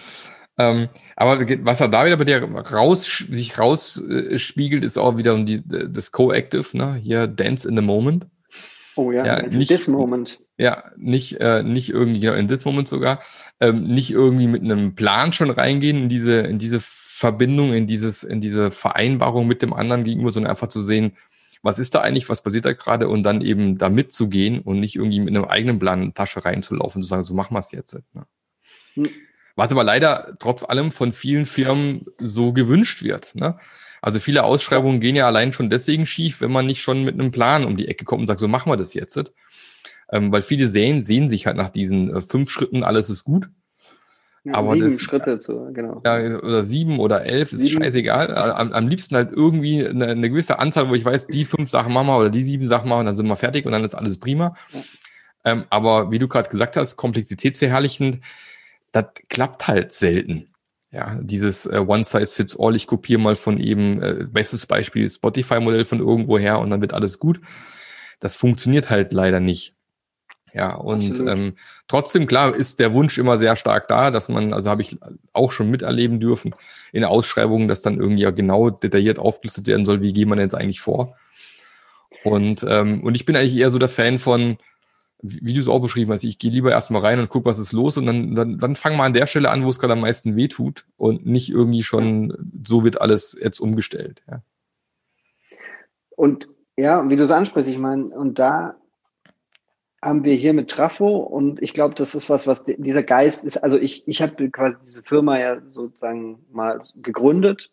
A: Ähm, aber was er da wieder bei dir raus, sich rausspiegelt, äh, ist auch wieder die, das Co-Active, ne? Hier Dance in the Moment.
C: Oh ja, ja
A: nicht, this moment. Ja, nicht, äh, nicht irgendwie, genau, in this moment sogar, ähm, nicht irgendwie mit einem Plan schon reingehen in diese, in diese Verbindung, in dieses, in diese Vereinbarung mit dem anderen gegenüber, sondern einfach zu sehen, was ist da eigentlich, was passiert da gerade und dann eben da mitzugehen und nicht irgendwie mit einem eigenen Plan in die Tasche reinzulaufen und zu sagen, so machen wir es jetzt. Ne? Was aber leider trotz allem von vielen Firmen so gewünscht wird. Ne? Also viele Ausschreibungen gehen ja allein schon deswegen schief, wenn man nicht schon mit einem Plan um die Ecke kommt und sagt, so machen wir das jetzt. Ähm, weil viele sehen, sehen sich halt nach diesen äh, fünf Schritten, alles ist gut.
C: Ja, aber sieben das, Schritte zu, genau.
A: Ja, oder sieben oder elf, ist sieben. scheißegal. Am, am, liebsten halt irgendwie eine, eine, gewisse Anzahl, wo ich weiß, die fünf Sachen machen wir oder die sieben Sachen machen, dann sind wir fertig und dann ist alles prima. Ja. Ähm, aber wie du gerade gesagt hast, komplexitätsverherrlichend, das klappt halt selten. Ja, dieses äh, One Size Fits All, ich kopiere mal von eben, äh, bestes Beispiel Spotify-Modell von irgendwo her und dann wird alles gut. Das funktioniert halt leider nicht. Ja, und ähm, trotzdem, klar, ist der Wunsch immer sehr stark da, dass man, also habe ich auch schon miterleben dürfen in der Ausschreibung, dass dann irgendwie ja genau detailliert aufgelistet werden soll, wie geht man jetzt eigentlich vor. Und, ähm, und ich bin eigentlich eher so der Fan von, wie du es auch beschrieben hast, ich gehe lieber erstmal rein und guck, was ist los und dann, dann, dann fang mal an der Stelle an, wo es gerade am meisten weh tut und nicht irgendwie schon, so wird alles jetzt umgestellt. Ja.
C: Und ja, wie du es ansprichst, ich meine, und da haben wir hier mit Trafo und ich glaube, das ist was, was dieser Geist ist. Also ich, ich habe quasi diese Firma ja sozusagen mal gegründet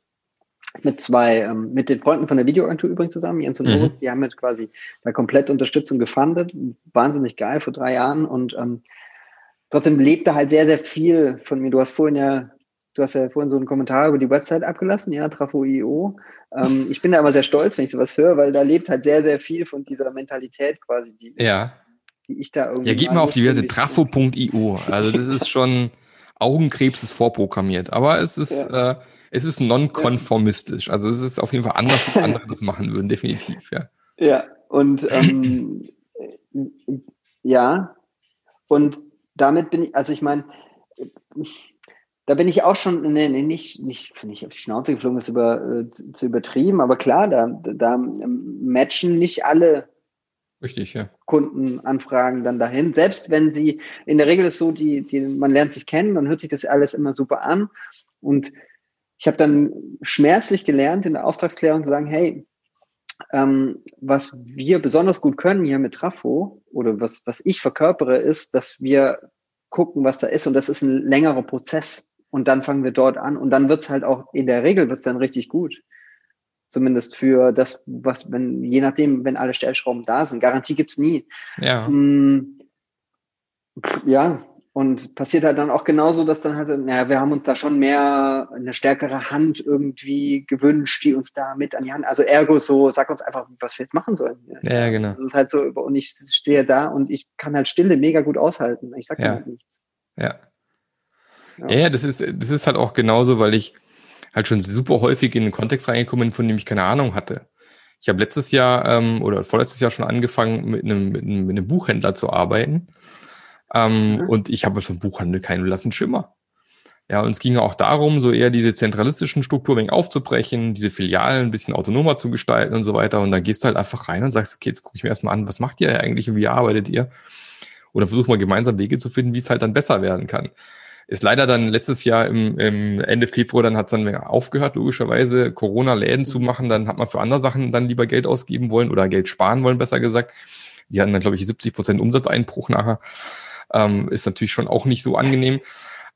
C: mit zwei, ähm, mit den Freunden von der Videoagentur übrigens zusammen, Jens und mhm. Moritz, die haben mit quasi da komplett Unterstützung gefundet. Wahnsinnig geil vor drei Jahren und ähm, trotzdem lebte halt sehr, sehr viel von mir. Du hast vorhin ja, du hast ja vorhin so einen Kommentar über die Website abgelassen, ja, Trafo.io. Ähm, ich bin da immer sehr stolz, wenn ich sowas höre, weil da lebt halt sehr, sehr viel von dieser Mentalität quasi, die,
A: ja.
C: die ich da irgendwie.
A: Ja, geht mal auf die Website trafo.io. Also das ist schon Augenkrebs ist vorprogrammiert, aber es ist ja. äh, es ist nonkonformistisch. Also es ist auf jeden Fall anders, wie andere das machen würden, definitiv, ja.
C: Ja, und ähm, ja, und damit bin ich, also ich meine, da bin ich auch schon, nee, nee, nicht, nicht, finde ich, auf die Schnauze geflogen ist über, äh, zu übertrieben, aber klar, da, da matchen nicht alle
A: Richtig, ja.
C: Kundenanfragen dann dahin. Selbst wenn sie, in der Regel ist so, die, die, man lernt sich kennen, dann hört sich das alles immer super an. Und ich habe dann schmerzlich gelernt, in der Auftragsklärung zu sagen, hey, ähm, was wir besonders gut können hier mit Trafo oder was, was ich verkörpere, ist, dass wir gucken, was da ist und das ist ein längerer Prozess und dann fangen wir dort an und dann wird's halt auch, in der Regel wird's dann richtig gut. Zumindest für das, was, wenn, je nachdem, wenn alle Stellschrauben da sind. Garantie gibt's nie.
A: Ja. Hm,
C: ja, und passiert halt dann auch genauso, dass dann halt, naja, wir haben uns da schon mehr eine stärkere Hand irgendwie gewünscht, die uns da mit an die Hand, also ergo so, sag uns einfach, was wir jetzt machen sollen.
A: Ja, genau.
C: Das ist halt so, und ich stehe da und ich kann halt Stille mega gut aushalten. Ich sag
A: ja.
C: halt nichts.
A: Ja. ja. Ja, das ist, das ist halt auch genauso, weil ich halt schon super häufig in den Kontext reingekommen bin, von dem ich keine Ahnung hatte. Ich habe letztes Jahr ähm, oder vorletztes Jahr schon angefangen, mit einem, mit einem, mit einem Buchhändler zu arbeiten. Ähm, mhm. Und ich habe vom Buchhandel keinen blassen Schimmer. Ja, und es ging auch darum, so eher diese zentralistischen Strukturen aufzubrechen, diese Filialen ein bisschen autonomer zu gestalten und so weiter. Und dann gehst du halt einfach rein und sagst, okay, jetzt gucke ich mir erstmal an, was macht ihr eigentlich und wie arbeitet ihr? Oder versuch mal gemeinsam Wege zu finden, wie es halt dann besser werden kann. Ist leider dann letztes Jahr im, im Ende Februar, dann hat es dann aufgehört, logischerweise, Corona-Läden zu machen. Dann hat man für andere Sachen dann lieber Geld ausgeben wollen oder Geld sparen wollen, besser gesagt. Die hatten dann, glaube ich, 70 Prozent Umsatzeinbruch nachher. Ähm, ist natürlich schon auch nicht so angenehm.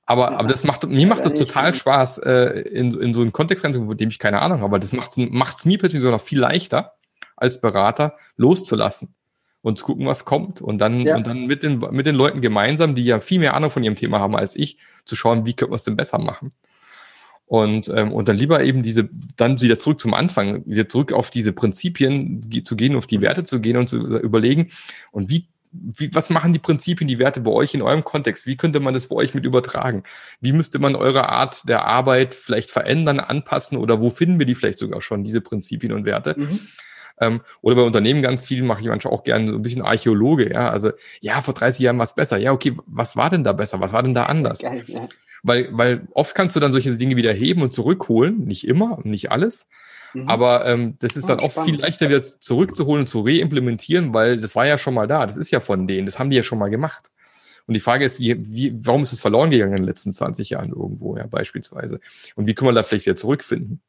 A: Aber, ja. aber das macht, mir macht das total Spaß, äh, in, in so einen Kontext reinzukommen, von dem ich keine Ahnung habe. Aber das macht es mir persönlich sogar noch viel leichter, als Berater loszulassen und zu gucken, was kommt. Und dann, ja. und dann mit den, mit den Leuten gemeinsam, die ja viel mehr Ahnung von ihrem Thema haben als ich, zu schauen, wie können wir es denn besser machen. Und, ähm, und dann lieber eben diese, dann wieder zurück zum Anfang, wieder zurück auf diese Prinzipien zu gehen, auf die Werte zu gehen und zu überlegen, und wie wie, was machen die Prinzipien, die Werte bei euch in eurem Kontext? Wie könnte man das bei euch mit übertragen? Wie müsste man eure Art der Arbeit vielleicht verändern, anpassen oder wo finden wir die vielleicht sogar schon, diese Prinzipien und Werte? Mhm. Ähm, oder bei Unternehmen ganz viel mache ich manchmal auch gerne so ein bisschen Archäologe, ja. Also, ja, vor 30 Jahren war es besser. Ja, okay, was war denn da besser? Was war denn da anders? Geil, ja. Weil, weil oft kannst du dann solche Dinge wieder heben und zurückholen. Nicht immer, nicht alles. Mhm. Aber ähm, das ist oh, dann auch spannend. viel leichter wieder zurückzuholen und zu reimplementieren, weil das war ja schon mal da. Das ist ja von denen. Das haben die ja schon mal gemacht. Und die Frage ist, wie, wie, warum ist es verloren gegangen in den letzten 20 Jahren irgendwo, ja, beispielsweise? Und wie können wir da vielleicht wieder zurückfinden?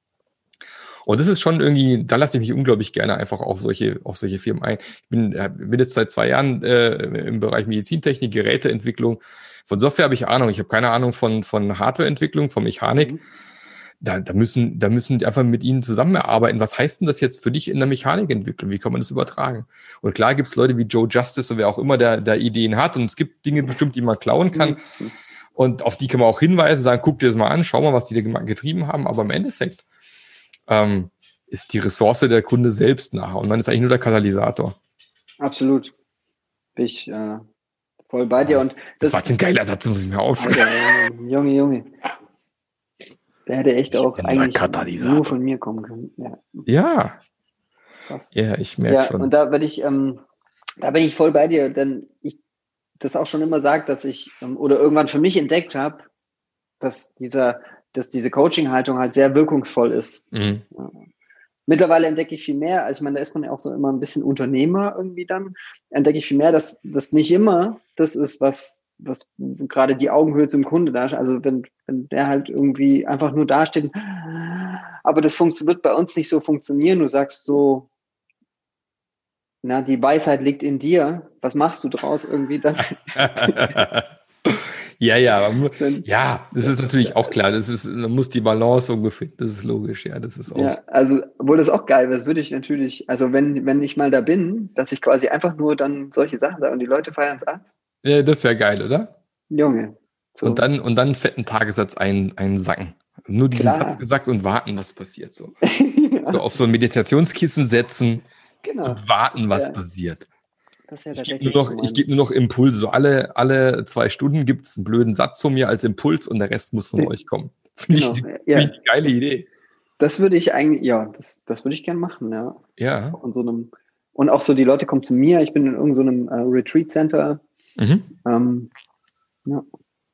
A: Und das ist schon irgendwie, da lasse ich mich unglaublich gerne einfach auf solche, auf solche Firmen ein. Ich bin, äh, bin jetzt seit zwei Jahren äh, im Bereich Medizintechnik, Geräteentwicklung. Von Software habe ich Ahnung. Ich habe keine Ahnung von, von Hardwareentwicklung, von Mechanik. Mhm da, da müssen, da müssen die einfach mit ihnen zusammenarbeiten. Was heißt denn das jetzt für dich in der Mechanikentwicklung? Wie kann man das übertragen? Und klar gibt es Leute wie Joe Justice oder wer auch immer, der, der Ideen hat. Und es gibt Dinge bestimmt, die man klauen kann. Und auf die kann man auch hinweisen, sagen, guck dir das mal an, schau mal, was die da getrieben haben. Aber im Endeffekt ähm, ist die Ressource der Kunde selbst nachher. Und man ist eigentlich nur der Katalysator.
C: Absolut. Bin ich äh, voll bei dir.
A: Das, und das, das war jetzt ein geiler Satz, muss ich mir aufschreiben.
C: Junge, Junge. Der hätte echt auch eigentlich nur von mir kommen können. Ja.
A: Ja, ja ich merke ja, schon.
C: Und da bin ich, ähm, da bin ich voll bei dir, denn ich das auch schon immer sagt, dass ich ähm, oder irgendwann für mich entdeckt habe, dass dieser, dass diese Coaching-Haltung halt sehr wirkungsvoll ist. Mhm. Ja. Mittlerweile entdecke ich viel mehr, also ich meine, da ist man ja auch so immer ein bisschen Unternehmer irgendwie dann, entdecke ich viel mehr, dass das nicht immer das ist, was was gerade die Augenhöhe zum Kunde da, also wenn, wenn der halt irgendwie einfach nur dasteht, aber das wird bei uns nicht so funktionieren. Du sagst so, na, die Weisheit liegt in dir. Was machst du draus irgendwie dann?
A: ja, ja, ja, das ist natürlich auch klar. Das ist, man muss die Balance ungefähr, das ist logisch, ja, das ist auch. Ja,
C: also, obwohl das auch geil wäre, das würde ich natürlich, also wenn, wenn ich mal da bin, dass ich quasi einfach nur dann solche Sachen sage und die Leute feiern es ab,
A: ja, das wäre geil, oder?
C: Junge.
A: So. Und dann, und dann einen fetten Tagessatz ein, einsacken. Nur diesen Klar. Satz gesagt und warten, was passiert so. ja. So auf so ein Meditationskissen setzen genau. und warten, was ja. passiert. Das ja ich gebe nur, noch, ich geb nur noch Impulse. So alle, alle zwei Stunden gibt es einen blöden Satz von mir als Impuls und der Rest muss von euch kommen. Finde genau. ich, find ich eine geile Idee.
C: Das würde ich eigentlich, ja, das, das würde ich gern machen, ja.
A: Ja.
C: Und, so einem, und auch so, die Leute kommen zu mir, ich bin in irgendeinem so äh, Retreat Center Mhm. Ähm,
A: ja.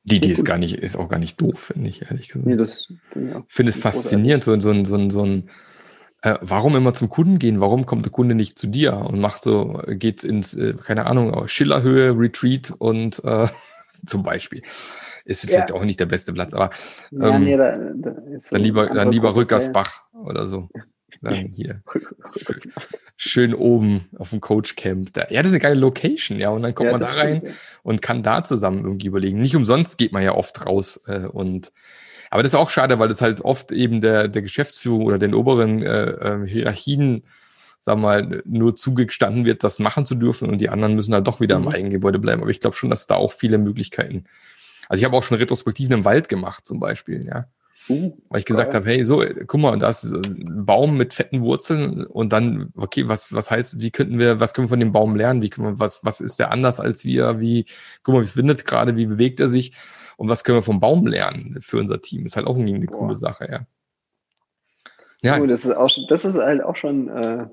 A: Die Idee ist gar nicht, ist auch gar nicht doof, finde ich, ehrlich gesagt. Nee, das finde ich finde es faszinierend, so, so, so, so, so ein, äh, warum immer zum Kunden gehen? Warum kommt der Kunde nicht zu dir und macht so, geht's ins, äh, keine Ahnung, Schillerhöhe, Retreat und äh, zum Beispiel. Ist ja. vielleicht auch nicht der beste Platz, aber ähm, ja, nee, da, da dann lieber, dann lieber Rückersbach oder so. Dann hier. schön oben auf dem Coach Camp. Da, ja, das ist eine geile Location, ja. Und dann kommt ja, man da rein stimmt, ja. und kann da zusammen irgendwie überlegen. Nicht umsonst geht man ja oft raus äh, und aber das ist auch schade, weil das halt oft eben der, der Geschäftsführung oder den oberen äh, äh, Hierarchien, sagen wir mal, nur zugestanden wird, das machen zu dürfen und die anderen müssen halt doch wieder mhm. im Eigengebäude bleiben. Aber ich glaube schon, dass da auch viele Möglichkeiten. Also ich habe auch schon Retrospektiven im Wald gemacht, zum Beispiel, ja. Uh, Weil ich gesagt habe, hey, so, guck mal, da ist ein Baum mit fetten Wurzeln und dann, okay, was, was heißt, wie könnten wir, was können wir von dem Baum lernen? Wie können wir, was, was ist der anders als wir? Wie, guck mal, wie es windet gerade, wie bewegt er sich? Und was können wir vom Baum lernen für unser Team? Ist halt auch eine Boah. coole Sache, ja.
C: Ja. Oh, das ist auch das ist halt auch schon, äh,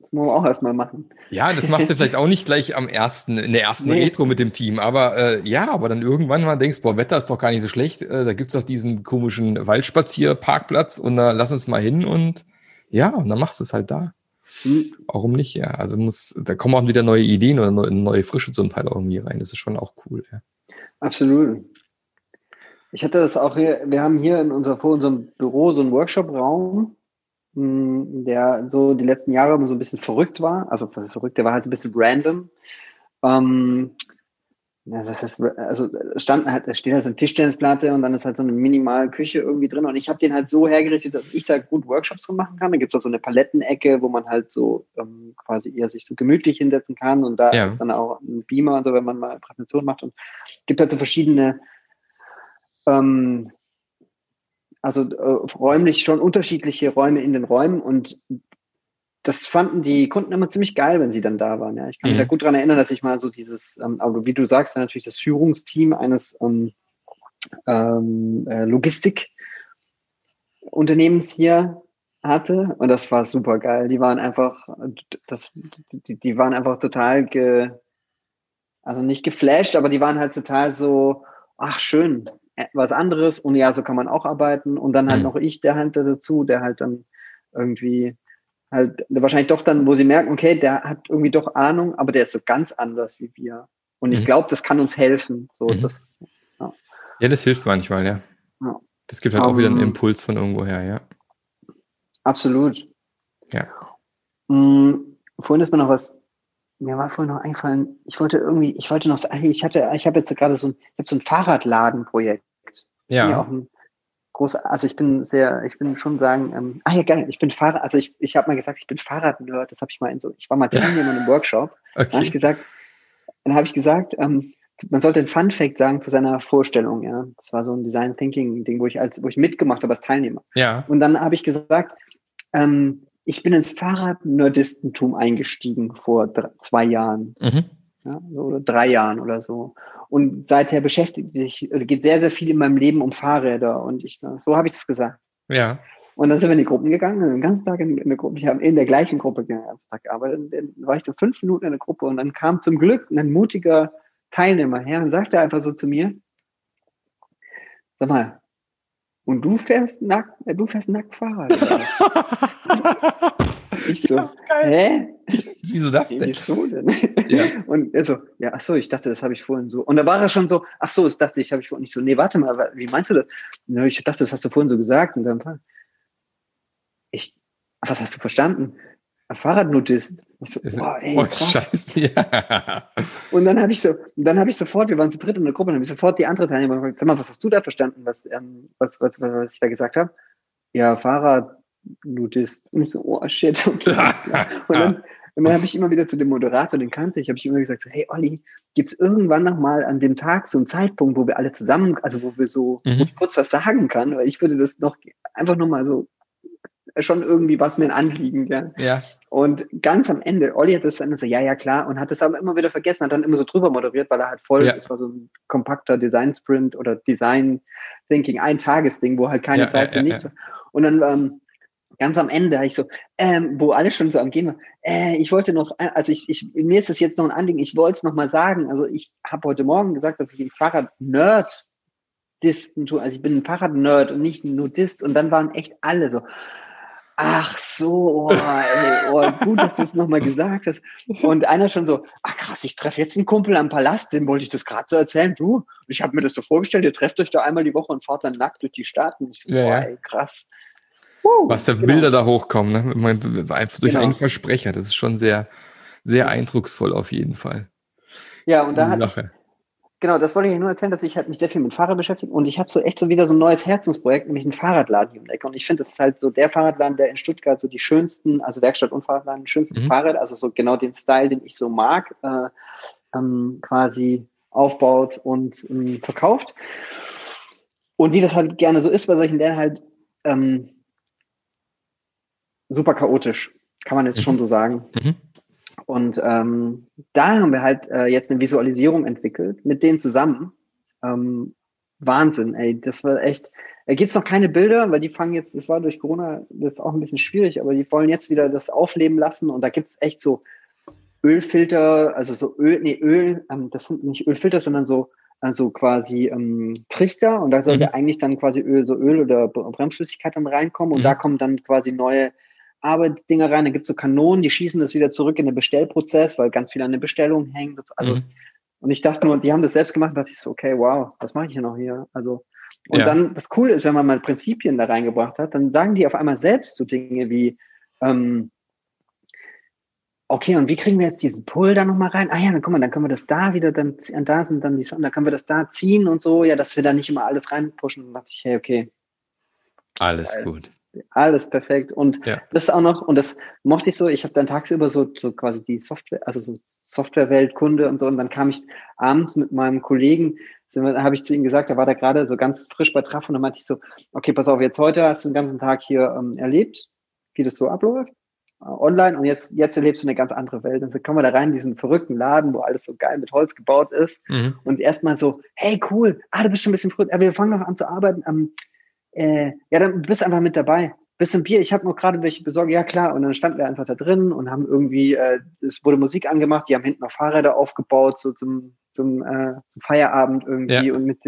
C: das muss man auch erstmal machen.
A: Ja, das machst du vielleicht auch nicht gleich am ersten, in der ersten nee. Retro mit dem Team. Aber äh, ja, aber dann irgendwann mal denkst, boah, Wetter ist doch gar nicht so schlecht. Äh, da gibt's doch diesen komischen Waldspazierparkplatz und da lass uns mal hin und ja, und dann machst du es halt da. Hm. Warum nicht? Ja, also muss, da kommen auch wieder neue Ideen oder neue, neue Frische zum Teil irgendwie rein. Das ist schon auch cool, ja.
C: Absolut. Ich hatte das auch hier, wir haben hier in unser, vor unserem Büro so einen Workshop-Raum der so die letzten Jahre immer so ein bisschen verrückt war. Also was verrückt, der war halt so ein bisschen random. Ähm, ja, das heißt, also es stand halt, es steht halt so eine Tischtennisplatte und dann ist halt so eine minimale Küche irgendwie drin. Und ich habe den halt so hergerichtet, dass ich da gut Workshops machen kann. Da gibt es da so eine Palettenecke, wo man halt so ähm, quasi eher sich so gemütlich hinsetzen kann. Und da ja. ist dann auch ein Beamer und so, wenn man mal Präsentation macht. Und gibt halt so verschiedene, ähm, also äh, räumlich schon unterschiedliche Räume in den Räumen. Und das fanden die Kunden immer ziemlich geil, wenn sie dann da waren. Ja. Ich kann mich mhm. da gut daran erinnern, dass ich mal so dieses, ähm, aber wie du sagst, dann natürlich das Führungsteam eines ähm, ähm, äh, Logistikunternehmens hier hatte und das war super geil. Die waren einfach, das, die, die waren einfach total ge, also nicht geflasht, aber die waren halt total so, ach schön, was anderes und ja, so kann man auch arbeiten und dann halt mhm. noch ich, der halt dazu, der halt dann irgendwie halt wahrscheinlich doch dann, wo sie merken, okay, der hat irgendwie doch Ahnung, aber der ist so ganz anders wie wir. Und ich mhm. glaube, das kann uns helfen. So, mhm. das,
A: ja. ja. das hilft manchmal, ja. ja. Das gibt halt um, auch wieder einen ähm. Impuls von irgendwoher, ja.
C: Absolut. Ja. Mhm, vorhin ist mir noch was, mir war vorhin noch eingefallen, ich wollte irgendwie, ich wollte noch, ich hatte, ich habe jetzt gerade so ein, ich habe so ein Fahrradladenprojekt. Ja. Auch ein, groß, also ich bin sehr, ich bin schon sagen, ähm, ah ja geil, ich bin Fahrer, also ich, ich habe mal gesagt, ich bin Fahrradnerd, das habe ich mal in so, ich war mal Teilnehmer in einem Workshop, okay. dann habe ich gesagt, dann habe ich gesagt, ähm, man sollte ein Fun Fact sagen zu seiner Vorstellung, ja. Das war so ein Design Thinking Ding, wo ich als, wo ich mitgemacht habe als Teilnehmer. Ja. Und dann habe ich gesagt, ähm, ich bin ins Fahrradnerdistentum eingestiegen vor drei, zwei Jahren. Mhm. Ja, so, oder drei Jahren oder so. Und seither beschäftigt sich, geht sehr, sehr viel in meinem Leben um Fahrräder. Und ich, so habe ich das gesagt. Ja. Und dann sind wir in die Gruppen gegangen, den ganzen Tag in, in der Gruppe. Ich habe in der gleichen Gruppe den ganzen Tag gearbeitet. Dann war ich so fünf Minuten in der Gruppe und dann kam zum Glück ein mutiger Teilnehmer her und sagte einfach so zu mir, sag mal, und du fährst nackt, du fährst nackt Fahrrad. Ich so, hä?
A: Wieso das denn? Wieso denn?
C: Ja. Und er so, ja, ach so, ich dachte, das habe ich vorhin so. Und da war er schon so, ach so, das dachte ich, habe ich vorhin nicht so. Nee, warte mal, wie meinst du das? Ja, ich dachte, das hast du vorhin so gesagt. Und dann, ich, was hast du verstanden? Ein Fahrradnudist. Ich so, boah, ey, oh, Scheiße, ja. Und dann habe ich so, dann habe ich sofort, wir waren zu dritt in der Gruppe, dann habe ich sofort die andere Teilnehmer gefragt, sag mal, was hast du da verstanden, was, ähm, was, was, was, was ich da gesagt habe? Ja, Fahrrad, Nudist. Und ich so, oh shit, okay. und dann, und dann habe ich immer wieder zu dem Moderator, den kannte ich, habe ich immer gesagt, so, hey Olli, gibt es irgendwann noch mal an dem Tag so einen Zeitpunkt, wo wir alle zusammen, also wo wir so mhm. wo kurz was sagen kann, weil ich würde das noch einfach noch mal so schon irgendwie was mir ein Anliegen, ja. ja. Und ganz am Ende, Olli hat das dann so, ja, ja, klar, und hat das aber immer wieder vergessen, hat dann immer so drüber moderiert, weil er halt voll, ja. das war so ein kompakter Design-Sprint oder Design-Thinking, ein Tagesding, wo halt keine ja, Zeit für nichts war. Und dann ähm, ganz am Ende, ich so, ähm, wo alle schon so am Gehen waren, äh, ich wollte noch, äh, also ich, ich, mir ist es jetzt noch ein Anliegen, ich wollte es noch mal sagen. Also ich habe heute Morgen gesagt, dass ich ins Fahrrad Nerd Disten tue. Also ich bin ein Fahrrad-Nerd und nicht ein Nudist. Und dann waren echt alle so, ach so, oh, ey, oh, gut, dass du es nochmal gesagt hast. Und einer schon so, ach krass, ich treffe jetzt einen Kumpel am Palast, dem wollte ich das gerade so erzählen. Du, ich habe mir das so vorgestellt, ihr trefft euch da einmal die Woche und fahrt dann nackt durch die Stadt. Und ich so, ja, boah, ey, krass.
A: Was da genau. Bilder da hochkommen, ne? Man, einfach durch genau. einen Versprecher. Das ist schon sehr, sehr eindrucksvoll auf jeden Fall.
C: Ja, und da hat ich, genau, das wollte ich nur erzählen, dass ich halt mich sehr viel mit Fahrrad beschäftige und ich habe so echt so wieder so ein neues Herzensprojekt, nämlich ein Fahrradladen hier um Ecke. Und ich finde, das ist halt so der Fahrradladen, der in Stuttgart so die schönsten, also Werkstatt und Fahrradladen, die schönsten mhm. Fahrräder, also so genau den Style, den ich so mag, äh, ähm, quasi aufbaut und ähm, verkauft. Und wie das halt gerne so ist bei solchen Läden halt, ähm, super chaotisch, kann man jetzt mhm. schon so sagen. Mhm. Und ähm, da haben wir halt äh, jetzt eine Visualisierung entwickelt mit denen zusammen. Ähm, Wahnsinn, ey, das war echt. Da gibt's noch keine Bilder, weil die fangen jetzt, das war durch Corona jetzt auch ein bisschen schwierig, aber die wollen jetzt wieder das aufleben lassen und da gibt's echt so Ölfilter, also so Öl, nee, Öl, ähm, das sind nicht Ölfilter, sondern so also quasi ähm, Trichter und da sollte mhm. eigentlich dann quasi Öl, so Öl oder Bremsflüssigkeit dann reinkommen und mhm. da kommen dann quasi neue Arbeitsdinger rein, da gibt es so Kanonen, die schießen das wieder zurück in den Bestellprozess, weil ganz viel an der Bestellung hängt. Also, mhm. Und ich dachte nur, die haben das selbst gemacht, dachte ich so, okay, wow, was mache ich hier noch hier? Also, und ja. dann, das Coole ist, wenn man mal Prinzipien da reingebracht hat, dann sagen die auf einmal selbst so Dinge wie, ähm, okay, und wie kriegen wir jetzt diesen Pull da nochmal rein? Ah ja, dann guck mal, dann können wir das da wieder, dann da sind dann die Sonne, dann können wir das da ziehen und so, ja, dass wir da nicht immer alles reinpushen. Und dachte ich, hey, okay.
A: Alles Geil. gut.
C: Alles perfekt. Und ja. das auch noch, und das mochte ich so, ich habe dann tagsüber so, so quasi die Software, also so Softwareweltkunde und so, und dann kam ich abends mit meinem Kollegen, habe ich zu ihm gesagt, da war da gerade so ganz frisch bei Traf und dann meinte ich so, okay, pass auf, jetzt heute hast du den ganzen Tag hier ähm, erlebt, wie das so abläuft äh, online und jetzt, jetzt erlebst du eine ganz andere Welt. Und so kommen wir da rein in diesen verrückten Laden, wo alles so geil mit Holz gebaut ist. Mhm. Und erstmal so, hey, cool, ah, du bist schon ein bisschen früh, aber wir fangen noch an zu arbeiten. Ähm, äh, ja, dann bist einfach mit dabei. Bisschen Bier, ich habe noch gerade welche besorgt, ja klar. Und dann standen wir einfach da drin und haben irgendwie, äh, es wurde Musik angemacht, die haben hinten noch Fahrräder aufgebaut, so zum, zum, äh, zum Feierabend irgendwie. Ja. Und, mit,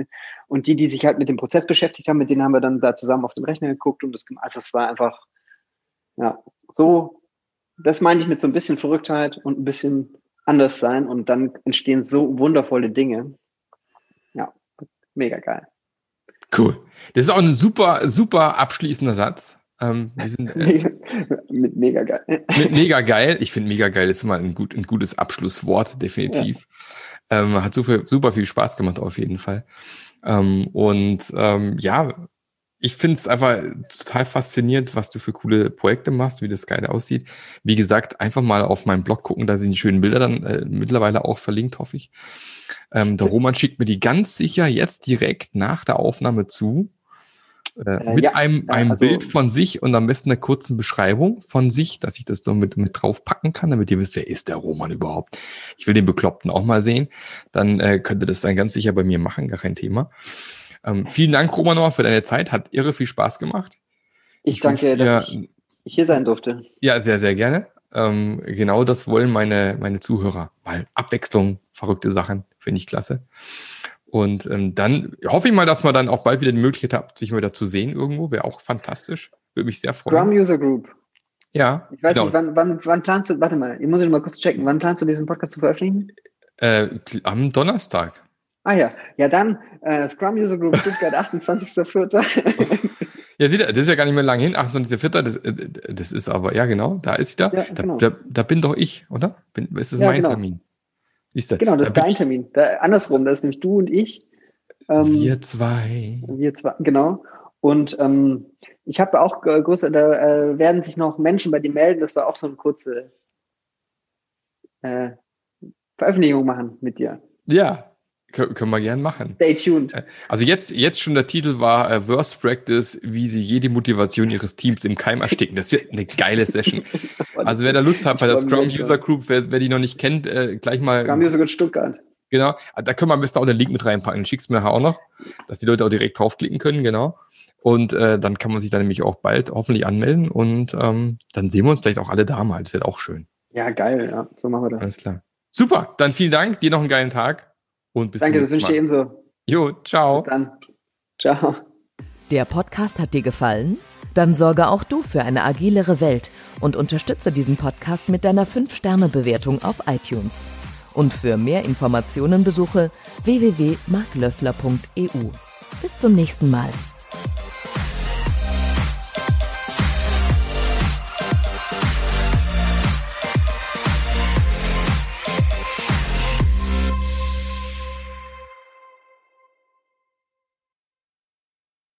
C: und die, die sich halt mit dem Prozess beschäftigt haben, mit denen haben wir dann da zusammen auf dem Rechner geguckt und das gemacht. Also es war einfach, ja, so, das meine ich mit so ein bisschen Verrücktheit und ein bisschen anders sein und dann entstehen so wundervolle Dinge. Ja, mega geil.
A: Cool. Das ist auch ein super, super abschließender Satz. Ähm, sind,
C: äh, mit mega geil.
A: Mit mega geil. Ich finde mega geil ist immer ein, gut, ein gutes Abschlusswort, definitiv. Ja. Ähm, hat super, super viel Spaß gemacht auf jeden Fall. Ähm, und ähm, ja, ich finde es einfach total faszinierend, was du für coole Projekte machst, wie das geil aussieht. Wie gesagt, einfach mal auf meinen Blog gucken, da sind die schönen Bilder dann äh, mittlerweile auch verlinkt, hoffe ich. Ähm, der Roman schickt mir die ganz sicher jetzt direkt nach der Aufnahme zu. Äh, äh, mit ja, einem, einem also, Bild von sich und am besten einer kurzen Beschreibung von sich, dass ich das so mit, mit draufpacken kann, damit ihr wisst, wer ist der Roman überhaupt. Ich will den Bekloppten auch mal sehen. Dann äh, könnt ihr das dann ganz sicher bei mir machen, gar kein Thema. Ähm, vielen Dank, Roman, für deine Zeit. Hat irre viel Spaß gemacht.
C: Ich, ich danke, dir, dass ich hier sein durfte.
A: Ja, sehr, sehr gerne. Ähm, genau das wollen meine, meine Zuhörer. Weil Abwechslung, verrückte Sachen, finde ich klasse. Und ähm, dann hoffe ich mal, dass man dann auch bald wieder die Möglichkeit hat, sich wieder zu sehen irgendwo. Wäre auch fantastisch. Würde mich sehr freuen.
C: Scrum User Group.
A: Ja.
C: Ich weiß genau. nicht, wann, wann, wann planst du, warte mal, ich muss mal kurz checken, wann planst du diesen Podcast zu veröffentlichen?
A: Äh, am Donnerstag.
C: Ah ja, ja dann äh, Scrum User Group Stuttgart, 28.04.
A: ja, sieht, das ist ja gar nicht mehr lang hin, 28.04. Das, äh, das ist aber, ja genau, da ist wieder. Ja, genau. da, da, da, bin doch ich, oder? Bin, ist das ja, mein
C: genau.
A: Termin?
C: Siehst du, genau, das ist dein Termin. Da, andersrum, das ist nämlich du und ich.
A: Ähm, wir zwei.
C: Wir zwei, genau. Und ähm, ich habe auch äh, große, da äh, werden sich noch Menschen bei dir melden. Das war auch so eine kurze äh, Veröffentlichung machen mit dir.
A: Ja, können wir gern machen.
C: Stay tuned. Äh,
A: also jetzt, jetzt schon der Titel war äh, Worst Practice, wie sie jede Motivation ihres Teams im Keim ersticken. Das wird eine geile Session. also wer da Lust hat bei der Scrum User Group, wer, wer die noch nicht kennt, äh, gleich mal.
C: Scrum User Group Stuttgart.
A: Genau. Ah, da können wir am besten auch den Link mit reinpacken. Schickst mir auch noch, dass die Leute auch direkt draufklicken können, genau. Und äh, dann kann man sich dann nämlich auch bald hoffentlich anmelden und ähm, dann sehen wir uns vielleicht auch alle da mal. Das wird auch schön.
C: Ja, geil, ja. So machen wir das.
A: Alles klar. Super, dann vielen Dank. Dir noch einen geilen Tag. Und bis
C: Danke, das wünsche ich dir ebenso.
A: Jo, ciao.
C: Bis dann. Ciao.
B: Der Podcast hat dir gefallen? Dann sorge auch du für eine agilere Welt und unterstütze diesen Podcast mit deiner 5-Sterne-Bewertung auf iTunes. Und für mehr Informationen besuche www.marklöffler.eu. Bis zum nächsten Mal.